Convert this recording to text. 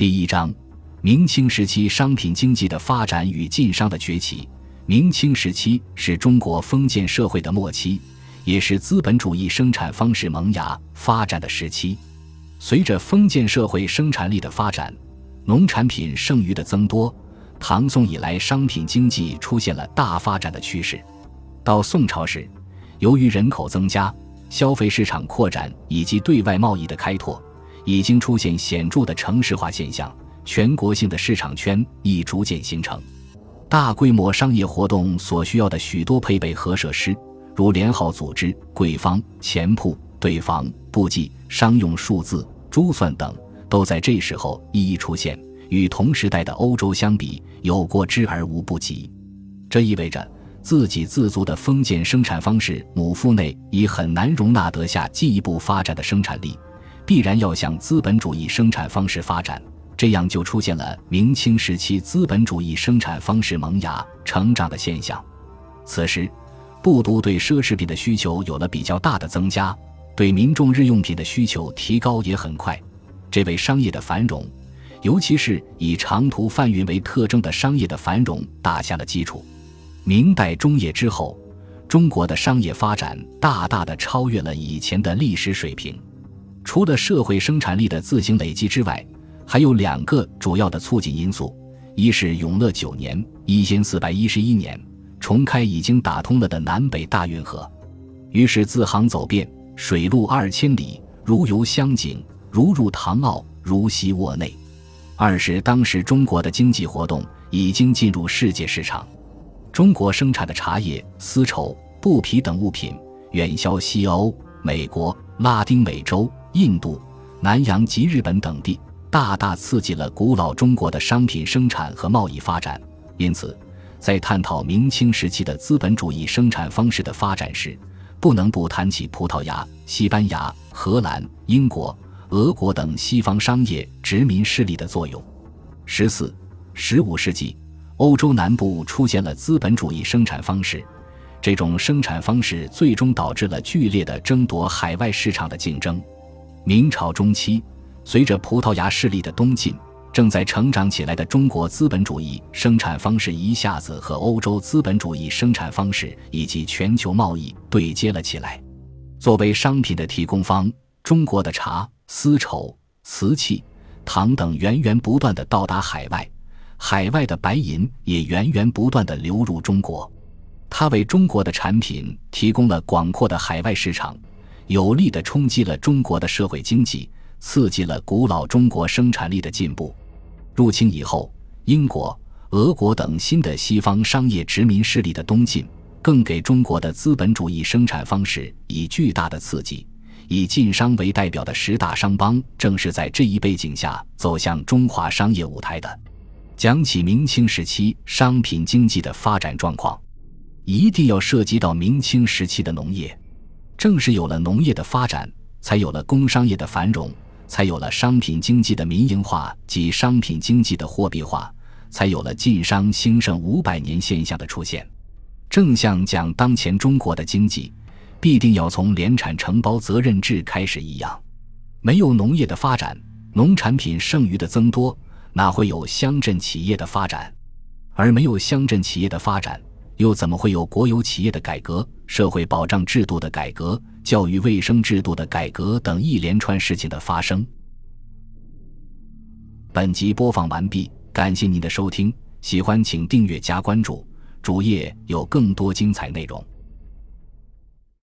第一章：明清时期商品经济的发展与晋商的崛起。明清时期是中国封建社会的末期，也是资本主义生产方式萌芽发展的时期。随着封建社会生产力的发展，农产品剩余的增多，唐宋以来商品经济出现了大发展的趋势。到宋朝时，由于人口增加、消费市场扩展以及对外贸易的开拓，已经出现显著的城市化现象，全国性的市场圈已逐渐形成。大规模商业活动所需要的许多配备和设施，如连号组织、柜方、钱铺、对房、簿记、商用数字、珠算等，都在这时候一一出现。与同时代的欧洲相比，有过之而无不及。这意味着自给自足的封建生产方式母腹内已很难容纳得下进一步发展的生产力，必然要向资本主义生产方式发展。这样就出现了明清时期资本主义生产方式萌芽成长的现象。此时，不独对奢侈品的需求有了比较大的增加，对民众日用品的需求提高也很快，这为商业的繁荣，尤其是以长途贩运为特征的商业的繁荣打下了基础。明代中叶之后，中国的商业发展大大的超越了以前的历史水平。除了社会生产力的自行累积之外，还有两个主要的促进因素：一是永乐九年（一千四百一十一年）重开已经打通了的南北大运河，于是自杭走遍，水路二千里，如游湘井，如入唐澳，如西沃内；二是当时中国的经济活动已经进入世界市场，中国生产的茶叶、丝绸、布匹等物品远销西欧、美国、拉丁美洲、印度、南洋及日本等地。大大刺激了古老中国的商品生产和贸易发展，因此，在探讨明清时期的资本主义生产方式的发展时，不能不谈起葡萄牙、西班牙、荷兰、英国、俄国等西方商业殖民势力的作用。十四、十五世纪，欧洲南部出现了资本主义生产方式，这种生产方式最终导致了剧烈的争夺海外市场的竞争。明朝中期。随着葡萄牙势力的东进，正在成长起来的中国资本主义生产方式一下子和欧洲资本主义生产方式以及全球贸易对接了起来。作为商品的提供方，中国的茶、丝绸、瓷器、糖等源源不断的到达海外，海外的白银也源源不断的流入中国。它为中国的产品提供了广阔的海外市场，有力的冲击了中国的社会经济。刺激了古老中国生产力的进步。入侵以后，英国、俄国等新的西方商业殖民势力的东进，更给中国的资本主义生产方式以巨大的刺激。以晋商为代表的十大商帮，正是在这一背景下走向中华商业舞台的。讲起明清时期商品经济的发展状况，一定要涉及到明清时期的农业。正是有了农业的发展，才有了工商业的繁荣。才有了商品经济的民营化及商品经济的货币化，才有了晋商兴盛五百年现象的出现。正像讲当前中国的经济，必定要从联产承包责任制开始一样。没有农业的发展，农产品剩余的增多，哪会有乡镇企业的发展？而没有乡镇企业的发展，又怎么会有国有企业的改革、社会保障制度的改革？教育卫生制度的改革等一连串事情的发生。本集播放完毕，感谢您的收听，喜欢请订阅加关注，主页有更多精彩内容。